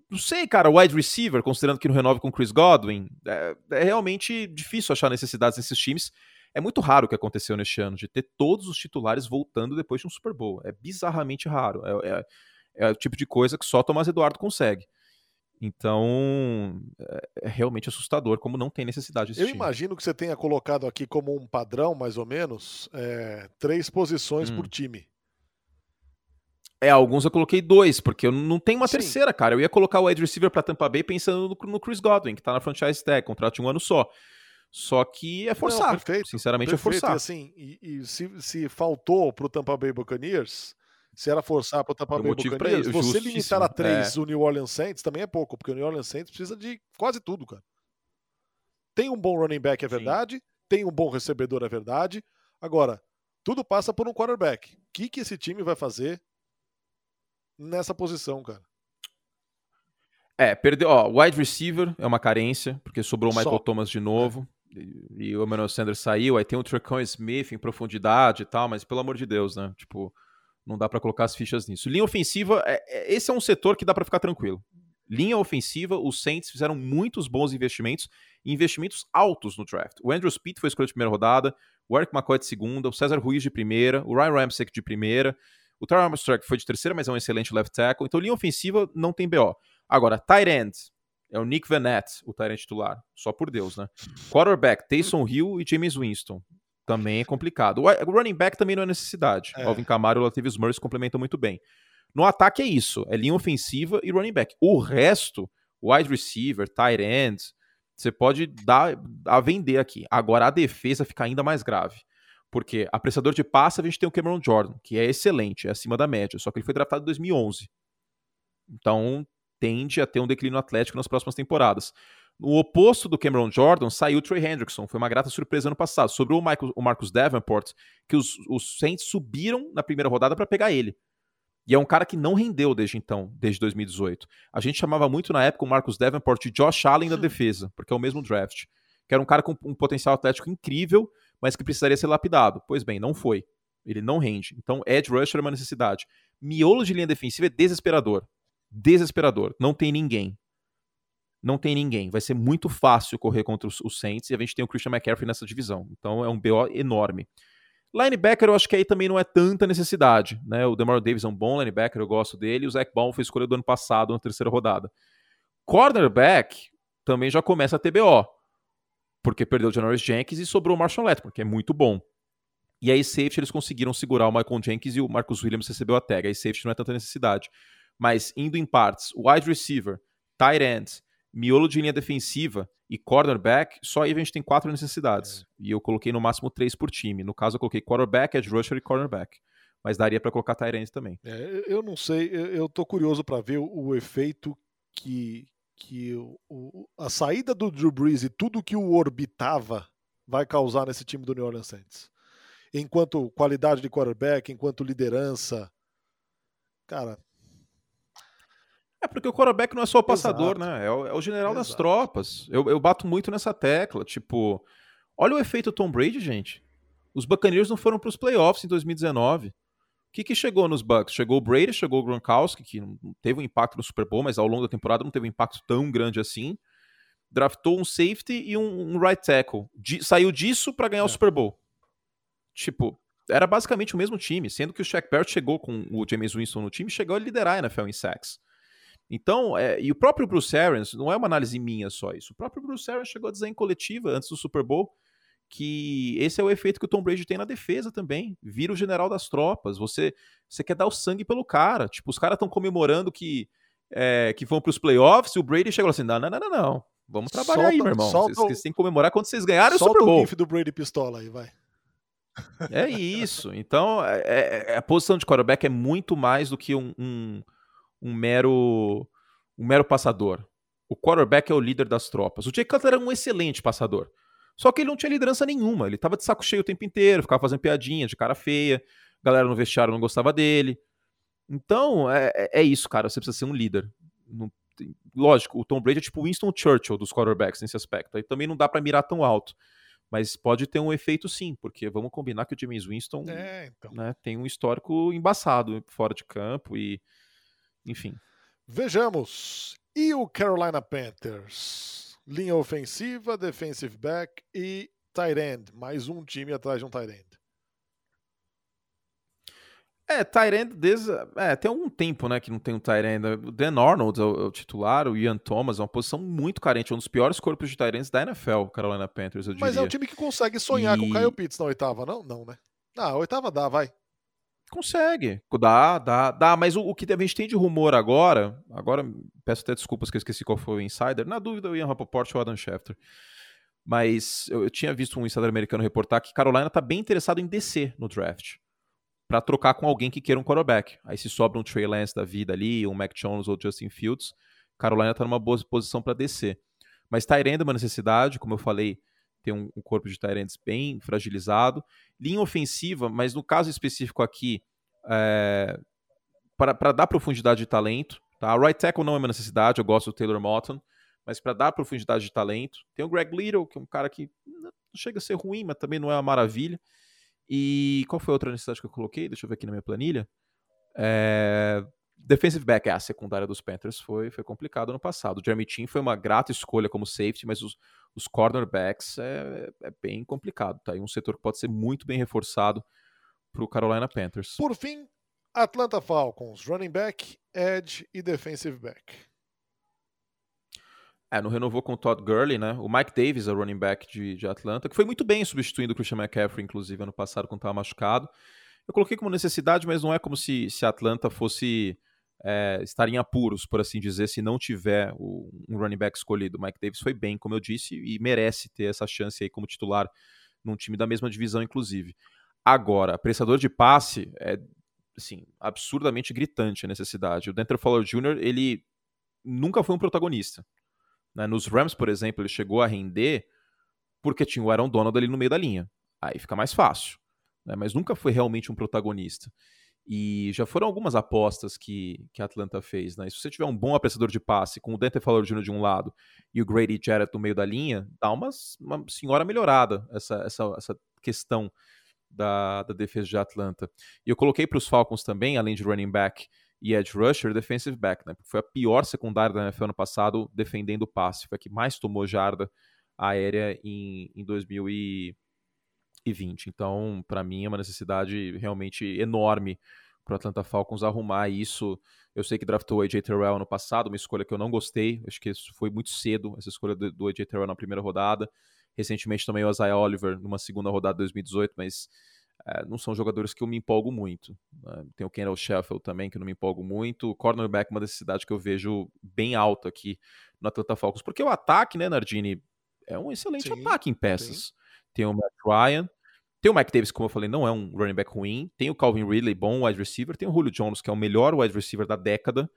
Não sei, cara, wide receiver, considerando que não renove com o Chris Godwin, é, é realmente difícil achar necessidades nesses times. É muito raro o que aconteceu neste ano, de ter todos os titulares voltando depois de um Super Bowl. É bizarramente raro. É, é- é o tipo de coisa que só Tomás Eduardo consegue. Então, é, é realmente assustador como não tem necessidade desse Eu time. imagino que você tenha colocado aqui como um padrão, mais ou menos, é, três posições Hum. por time. É, alguns eu coloquei dois, porque eu não tenho uma Sim. terceira, cara. Eu ia colocar o wide receiver pra Tampa Bay pensando no, no Chris Godwin, que tá na franchise tag, contrato de um ano só. Só que é forçar. Não, perfeito, Sinceramente, Perfeito. é forçar. E assim, e, e se, se faltou pro Tampa Bay Buccaneers, se era forçar pro Tampa Tem Bay Buccaneers, você justíssimo. limitar a três o New Orleans Saints também é pouco, porque o New Orleans Saints precisa de quase tudo, cara. Tem um bom running back, é Sim. verdade. Tem um bom recebedor, é verdade. Agora, tudo passa por um quarterback. O que, que esse time vai fazer nessa posição, cara? É, perdeu. Ó, wide receiver é uma carência, porque sobrou o Só. Michael Thomas de novo. E, e o Emmanuel Sanders saiu. Aí tem o Tracon Smith em profundidade e tal, mas pelo amor de Deus, né? Tipo, não dá pra colocar as fichas nisso. Linha ofensiva, é- é- esse é um setor que dá pra ficar tranquilo. Linha ofensiva, os Saints fizeram muitos bons investimentos, investimentos altos no draft. O Andrew Speed foi escolha de primeira rodada, o Eric McCoy de segunda, o César Ruiz de primeira, o Ryan Ramsey de primeira, o Tyron Armstrong foi de terceira, mas é um excelente left tackle. Então, linha ofensiva não tem BO. Agora, tight end, é o Nick Vanette, o tight end titular. Só por Deus, né? Quarterback, Taysom Hill e James Winston. Também é complicado. O running back também não é necessidade. É. Alvin Kamara e o Latavius Murray se complementam muito bem. No ataque é isso, é linha ofensiva e running back. O resto, wide receiver, tight end, você pode dar a vender aqui. Agora a defesa fica ainda mais grave. Porque apressador de passe a gente tem o Cameron Jordan, que é excelente, é acima da média, só que ele foi draftado em 2011. Então, tende a ter um declínio atlético nas próximas temporadas. No oposto do Cameron Jordan, saiu o Trey Hendrickson. Foi uma grata surpresa ano passado. Sobre o, Michael, o Marcus Davenport, que os, os Saints subiram na primeira rodada para pegar ele. E é um cara que não rendeu desde então, desde 2018. A gente chamava muito na época o Marcus Davenport de Josh Allen da defesa, porque é o mesmo draft. Que era um cara com um potencial atlético incrível, mas que precisaria ser lapidado. Pois bem, não foi. Ele não rende. Então, edge rusher é uma necessidade. Miolo de linha defensiva é desesperador. Desesperador. Não tem ninguém não tem ninguém. Vai ser muito fácil correr contra os, os Saints e a gente tem o Christian McCaffrey nessa divisão. Então é um BO enorme. Linebacker, eu acho que aí também não é tanta necessidade. Né? O Demar Davis é um bom linebacker, eu gosto dele. E o Zach Baum foi escolha do ano passado, na terceira rodada. Cornerback também já começa a TBO. Porque perdeu o Janoris Jenkins e sobrou o Marshall Letman, que é muito bom. E aí, safety, eles conseguiram segurar o Michael Jenkins e o Marcus Williams recebeu a tag. Aí, safety não é tanta necessidade. Mas, indo em partes, wide receiver, tight end, miolo de linha defensiva e cornerback, só aí a gente tem quatro necessidades. É. E eu coloquei no máximo três por time. No caso, eu coloquei quarterback, edge rusher e cornerback. Mas daria para colocar Tyrants também. É, eu não sei, eu tô curioso para ver o, o, efeito que, que o, o, a saída do Drew Brees e tudo que o orbitava vai causar nesse time do New Orleans Saints. Enquanto qualidade de quarterback, enquanto liderança. Cara, é porque o quarterback não é só o passador, Exato. né? É o, é o general Exato. das tropas. Eu, eu bato muito nessa tecla. Tipo, olha o efeito Tom Brady, gente. Os Buccaneers não foram para os playoffs em 2019. O que, que chegou nos Bucks? Chegou o Brady, chegou o Gronkowski, que não teve um impacto no Super Bowl, mas ao longo da temporada não teve um impacto tão grande assim. Draftou um safety e um, um right tackle. saiu disso para ganhar é. o Super Bowl. Tipo, era basicamente o mesmo time, sendo que o Shaq Barrett chegou com o James Winston no time, chegou a liderar a NFL em sacks. Então, é, e o próprio Bruce Arians, não é uma análise minha só isso, o próprio Bruce Arians chegou a dizer em coletiva antes do Super Bowl que esse é o efeito que o Tom Brady tem na defesa também. Vira o general das tropas. Você, você quer dar o sangue pelo cara. Tipo, os caras estão comemorando que, é, que vão para os playoffs e o Brady chegou assim: não, não, não, não, não. Vamos trabalhar solta, aí, meu irmão. Solta, vocês, vocês têm que comemorar quando vocês ganharem o Super Bowl. o do Brady pistola aí, vai. É isso. Então, é, é, é, a posição de quarterback é muito mais do que um, um um mero, um mero passador. O quarterback é o líder das tropas. O Jay Cutler era um excelente passador. Só que ele não tinha liderança nenhuma. Ele tava de saco cheio o tempo inteiro, ficava fazendo piadinha de cara feia. A galera no vestiário não gostava dele. Então, é, é, é isso, cara. Você precisa ser um líder. Não, lógico, o Tom Brady é tipo Winston Churchill dos quarterbacks nesse aspecto. Aí também não dá para mirar tão alto. Mas pode ter um efeito sim, porque vamos combinar que o James Winston é, então. né, tem um histórico embaçado fora de campo e enfim. Vejamos. E o Carolina Panthers? Linha ofensiva, defensive back e tight end. Mais um time atrás de um tight end. É, Tyrend desde. É, tem algum tempo, né, que não tem um Tyrend. O Dan Arnold é o, é o, titular, o Ian Thomas é uma posição muito carente, é um dos piores corpos de Tyrands da NFL, Carolina Panthers, eu diria. Mas é um time que consegue sonhar e... com o Kyle Pitts na oitava, não? Não, né? Ah, a oitava dá, vai. Consegue. Dá, dá, dá. Mas o, o, que a gente tem de rumor agora, agora peço até desculpas que eu esqueci qual foi o insider. Na dúvida, o Ian Rapoport ou o Adam Schefter. Mas eu, eu, tinha visto um insider americano reportar que Carolina está bem interessado em descer no draft. para trocar com alguém que queira um quarterback. Aí se sobra um Trey Lance da vida ali, um Mac Jones ou Justin Fields, Carolina está numa boa posição para descer. Mas Tyrande é uma necessidade, como eu falei, tem um, corpo de Tyrands bem fragilizado. Linha ofensiva, mas no caso específico aqui, é, para dar profundidade de talento. Tá? Right tackle não é uma necessidade, eu gosto do Taylor Motton, mas para dar profundidade de talento. Tem o Greg Little, que é um cara que não chega a ser ruim, mas também não é uma maravilha. E qual foi a outra necessidade que eu coloquei? Deixa eu ver aqui na minha planilha. É, defensive back, é a secundária dos Panthers foi, foi complicado no passado. O Jeremy Chin foi uma grata escolha como safety, mas os, os cornerbacks é, é bem complicado. Tá um setor que pode ser muito bem reforçado para o Carolina Panthers. Por fim, Atlanta Falcons, running back, edge e defensive back. É, não renovou com o Todd Gurley, né? O Mike Davis, a running back de, de Atlanta, que foi muito bem substituindo o Christian McCaffrey, inclusive, ano passado, quando estava machucado. Eu coloquei como necessidade, mas não é como se, se Atlanta fosse é, estar em apuros, por assim dizer, se não tiver o, um running back escolhido. Mike Davis foi bem, como eu disse, e merece ter essa chance aí como titular num time da mesma divisão, inclusive. Agora, pressador de passe, é, assim, absurdamente gritante a necessidade. O Denver Fowler Jr., ele nunca foi um protagonista. Né? Nos Rams, por exemplo, ele chegou a render porque tinha o Aaron Donald ali no meio da linha. Aí fica mais fácil. Né? Mas nunca foi realmente um protagonista. E já foram algumas apostas que, que a Atlanta fez. Né? se você tiver um bom apreciador de passe, com o Dante Fowler Jr. de um lado e o Grady Jarrett no meio da linha, dá uma, uma senhora melhorada essa, essa, essa questão da, da defesa de Atlanta. E eu coloquei para os Falcons também, além de running back e edge rusher, defensive back, né? Foi a pior secundária da NFL ano passado defendendo o passe. Foi a que mais tomou jarda aérea em, em 2020. Então, para mim, é uma necessidade realmente enorme para o Atlanta Falcons arrumar isso. Eu sei que draftou o AJ Terrell no passado, uma escolha que eu não gostei. Acho que isso foi muito cedo, essa escolha do, do AJ Terrell na primeira rodada. Recentemente também o Isaiah Oliver numa segunda rodada de 2018, mas é, não são jogadores que eu me empolgo muito. Né? Tem o Kendall Sheffield também, que eu não me empolgo muito. O cornerback, uma necessidade que eu vejo bem alta aqui no Atlanta Falcons. Porque o ataque, né, Nardini, é um excelente sim, ataque em peças. Sim. Tem o Matt Ryan, tem o Mike Davis, como eu falei, não é um running back ruim. Tem o Calvin Ridley, bom wide receiver. Tem o Julio Jones, que é o melhor wide receiver da década.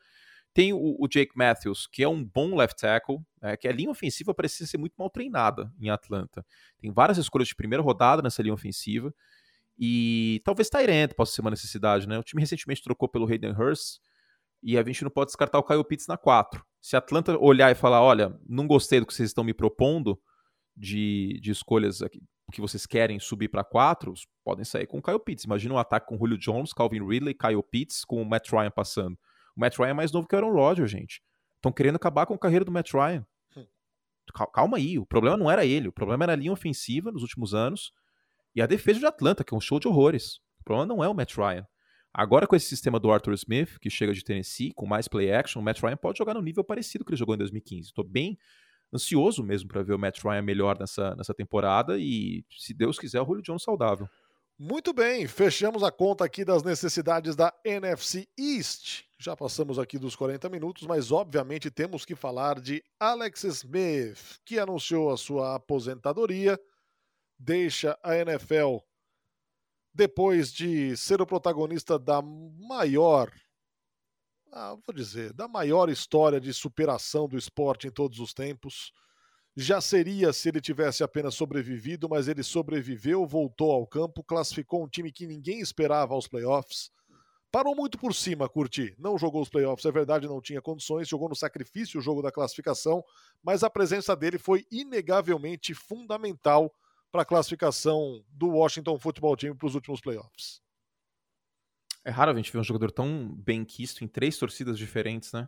Tem o, o, Jake Matthews, que é um bom left tackle, é, que a linha ofensiva parece ser muito mal treinada em Atlanta. Tem várias escolhas de primeira rodada nessa linha ofensiva. E talvez Tyrant possa ser uma necessidade, né? O time recentemente trocou pelo Hayden Hurst e a gente não pode descartar o Kyle Pitts na 4. Se Atlanta olhar e falar, olha, não gostei do que vocês estão me propondo de, de escolhas aqui, que vocês querem subir para 4, podem sair com o Kyle Pitts. Imagina um ataque com Julio Jones, Calvin Ridley, Kyle Pitts, com o Matt Ryan passando. O Matt Ryan é mais novo que o Aaron Rodgers, gente. Estão querendo acabar com a carreira do Matt Ryan. Calma aí, o problema não era ele, o problema era a linha ofensiva nos últimos anos e a defesa de Atlanta, que é um show de horrores. O problema não é o Matt Ryan. Agora, com esse sistema do Arthur Smith, que chega de Tennessee, com mais play action, o Matt Ryan pode jogar no nível parecido que ele jogou em 2015. Estou bem ansioso mesmo para ver o Matt Ryan melhor nessa, nessa temporada e, se Deus quiser, o Julio Jones saudável. Muito bem, fechamos a conta aqui das necessidades da NFC East. Já passamos aqui dos 40 minutos, mas obviamente temos que falar de Alex Smith, que anunciou a sua aposentadoria, deixa a NFL depois de ser o protagonista da maior, ah, vou dizer, da maior história de superação do esporte em todos os tempos já seria se ele tivesse apenas sobrevivido, mas ele sobreviveu, voltou ao campo, classificou um time que ninguém esperava aos playoffs. Parou muito por cima, Curti. Não jogou os playoffs, é verdade, não tinha condições, jogou no sacrifício o jogo da classificação, mas a presença dele foi inegavelmente fundamental para a classificação do Washington Football Team para os últimos playoffs. É raro a gente ver um jogador tão bem quisto em três torcidas diferentes, né?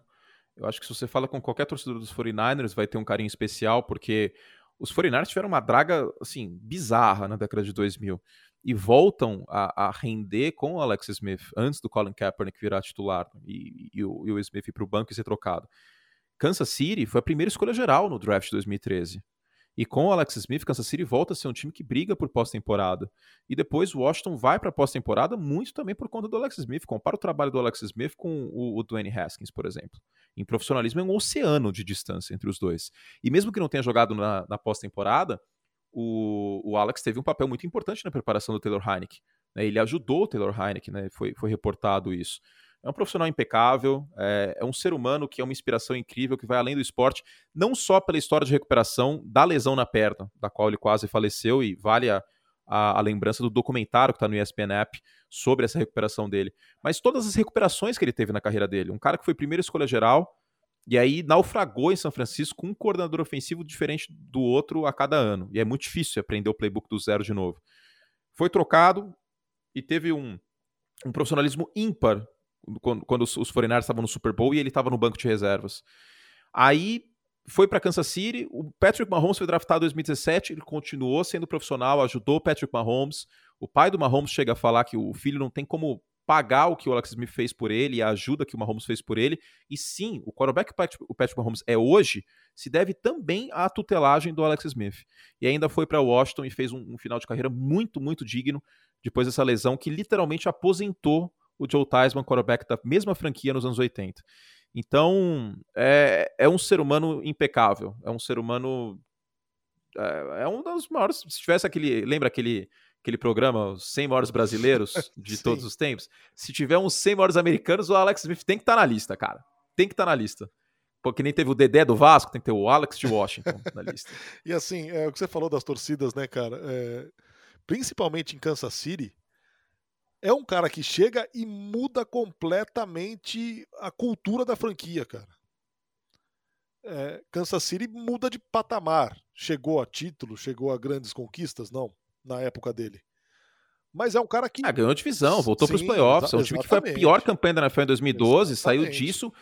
Eu acho que se você fala com qualquer torcedor dos 49ers, vai ter um carinho especial, porque os 49ers tiveram uma draga, assim, bizarra na década de 2000 e voltam a, a render com o Alex Smith antes do Colin Kaepernick virar titular e, e, o, e o Smith ir para o banco e ser trocado. Kansas City foi a primeira escolha geral no draft de 2013. E com o Alex Smith, Kansas City volta a ser um time que briga por pós-temporada. E depois o Washington vai para pós-temporada muito também por conta do Alex Smith. Compara o trabalho do Alex Smith com o, o Dwayne Haskins, por exemplo. Em profissionalismo é um oceano de distância entre os dois. E mesmo que não tenha jogado na, na pós-temporada, o, o, Alex teve um papel muito importante na preparação do Taylor Heineck. Né? Ele ajudou o Taylor Heineck, né? foi, foi reportado isso. É um profissional impecável, é, é, um ser humano que é uma inspiração incrível, que vai além do esporte, não só pela história de recuperação da lesão na perna, da qual ele quase faleceu, e vale a, a, a lembrança do documentário que está no ESPN App sobre essa recuperação dele, mas todas as recuperações que ele teve na carreira dele. Um cara que foi primeira escolha geral, e aí naufragou em São Francisco com um coordenador ofensivo diferente do outro a cada ano. E é muito difícil aprender o playbook do zero de novo. Foi trocado e teve um, um profissionalismo ímpar quando, quando os, os estavam no Super Bowl e ele estava no banco de reservas. Aí foi para Kansas City, o Patrick Mahomes foi draftado em 2017, ele continuou sendo profissional, ajudou o Patrick Mahomes. O pai do Mahomes chega a falar que o filho não tem como pagar o que o Alex Smith fez por ele a ajuda que o Mahomes fez por ele. E sim, o quarterback que o Patrick Mahomes é hoje se deve também à tutelagem do Alex Smith. E ainda foi para Washington e fez um, um, final de carreira muito, muito digno depois dessa lesão que literalmente aposentou o Joe Theismann, quarterback da mesma franquia nos anos 80. Então, é, é um ser humano impecável. É um ser humano. É, é um dos maiores. Se tivesse aquele. Lembra aquele, aquele programa, os 100 maiores brasileiros de todos os tempos. Se tiver uns 100 maiores americanos, o Alex Smith tem que estar tá na lista, cara. Tem que estar tá na lista. Porque nem teve o Dedé do Vasco, tem que ter o Alex de Washington na lista. E assim, é, o que você falou das torcidas, né, cara? É, principalmente em Kansas City, é um cara que chega e muda completamente a cultura da franquia, cara. É, Kansas City muda de patamar. Chegou a título, chegou a grandes conquistas, não, na época dele. Mas é um cara que. Ah, ganhou divisão, voltou para os playoffs. É um time que foi a pior campanha da NFL em 2012, exatamente. saiu disso.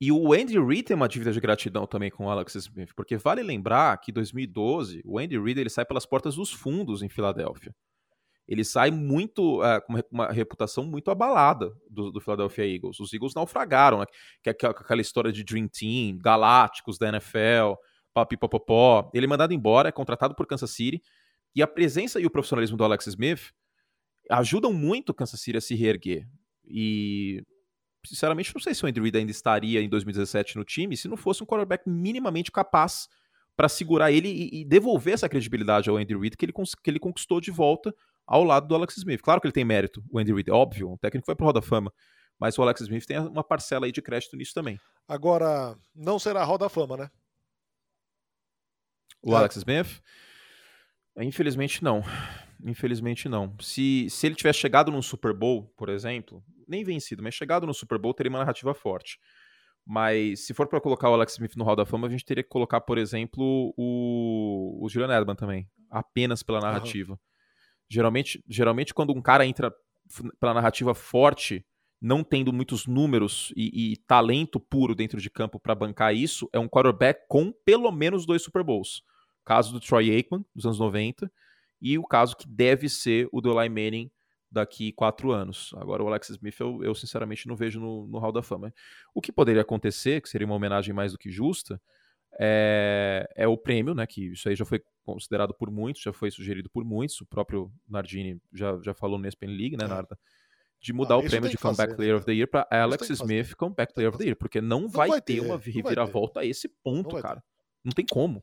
E o Andy Reid tem uma dívida de gratidão também com o Alex Smith, porque vale lembrar que em 2012 o Andy Reid ele sai pelas portas dos fundos em Filadélfia. Ele sai muito uh, com uma reputação muito abalada do, do, Philadelphia Eagles. Os Eagles naufragaram, né? que é aquela história de Dream Team, Galácticos da NFL, papi popopó. Ele é mandado embora, é contratado por Kansas City, e a presença e o profissionalismo do Alex Smith ajudam muito o Kansas City a se reerguer. E sinceramente, não sei se o Andy Reid ainda estaria em 2017 no time se não fosse um quarterback minimamente capaz para segurar ele e, e, devolver essa credibilidade ao Andy Reid que ele, que ele conquistou de volta ao lado do Alex Smith. Claro que ele tem mérito, o Andy Reid, óbvio, o técnico foi pro Roda Fama, mas o Alex Smith tem uma parcela aí de crédito nisso também. Agora, não será Roda Fama, né? O é. Alex Smith? Infelizmente não. Infelizmente não. Se, se ele tivesse chegado num Super Bowl, por exemplo, nem vencido, mas chegado no Super Bowl, teria uma narrativa forte. Mas se for para colocar o Alex Smith no Hall da Fama, a gente teria que colocar, por exemplo, o, o Julian Edelman também, apenas pela narrativa. Uhum. Geralmente, geralmente, quando um cara entra pela narrativa forte, não tendo muitos números e, e talento puro dentro de campo para bancar isso, é um quarterback com pelo menos dois Super Bowls. Caso do Troy Aikman, dos anos 90, e o caso que deve ser o do Eli Manning daqui quatro anos. Agora, o Alex Smith, eu, eu sinceramente não vejo no, no Hall da Fama. O que poderia acontecer, que seria uma homenagem mais do que justa, é, é, o prêmio, né? Que isso aí já foi considerado por muitos, já foi sugerido por muitos. O próprio Nardini já, já falou no ESPN League, né, é. Narda? De mudar ah, o prêmio de Comeback fazer, Player of the Year para Alex Smith Comeback Player of the Year, porque não, não vai, vai, ter, uma reviravolta a esse ponto, não cara. Não tem como.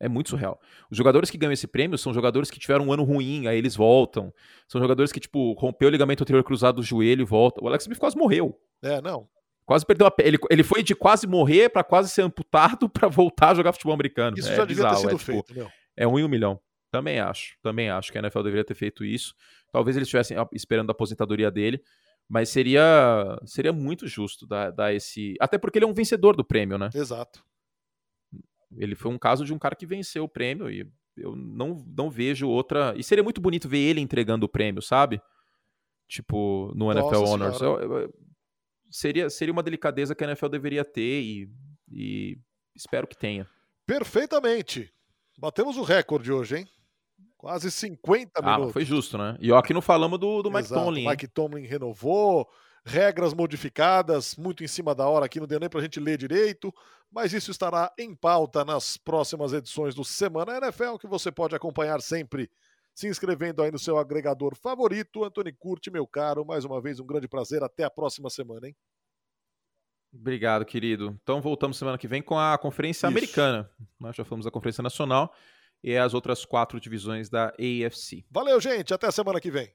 É muito surreal. Os jogadores que ganham esse prêmio são jogadores que tiveram um ano ruim, aí eles voltam. São jogadores que, tipo, rompeu o ligamento anterior cruzado do joelho e volta. O Alex Smith quase morreu. É, não. Quase perdeu a ele, ele foi de quase morrer para quase ser amputado para voltar a jogar futebol americano. Isso é já bizarro, devia ter sido é, tipo, feito, meu. É um em um milhão. Também acho. Também acho que a NFL deveria ter feito isso. Talvez eles estivessem esperando a aposentadoria dele. Mas seria, seria muito justo dar, dar esse. Até porque ele é um vencedor do prêmio, né? Exato. Ele foi um caso de um cara que venceu o prêmio e eu não, não vejo outra. E seria muito bonito ver ele entregando o prêmio, sabe? Tipo, no Nossa NFL Honors. Eu, eu, seria, seria uma delicadeza que a NFL deveria ter e, e espero que tenha. Perfeitamente. Batemos o recorde hoje, hein? Quase 50 ah, minutos. Foi justo, né? E ó, aqui não falamos do, do Mike Tomlin. Mike Tomlin renovou, regras modificadas, muito em cima da hora aqui, não deu nem pra gente ler direito, mas isso estará em pauta nas próximas edições do Semana NFL, que você pode acompanhar sempre se inscrevendo aí no seu agregador favorito. Antônio Curte, meu caro, mais uma vez um grande prazer, até a próxima semana, hein? Obrigado, querido. Então voltamos semana que vem com a Conferência Isso. Americana. Nós já falamos da Conferência Nacional e as outras quatro divisões da AFC. Valeu, gente. Até a semana que vem.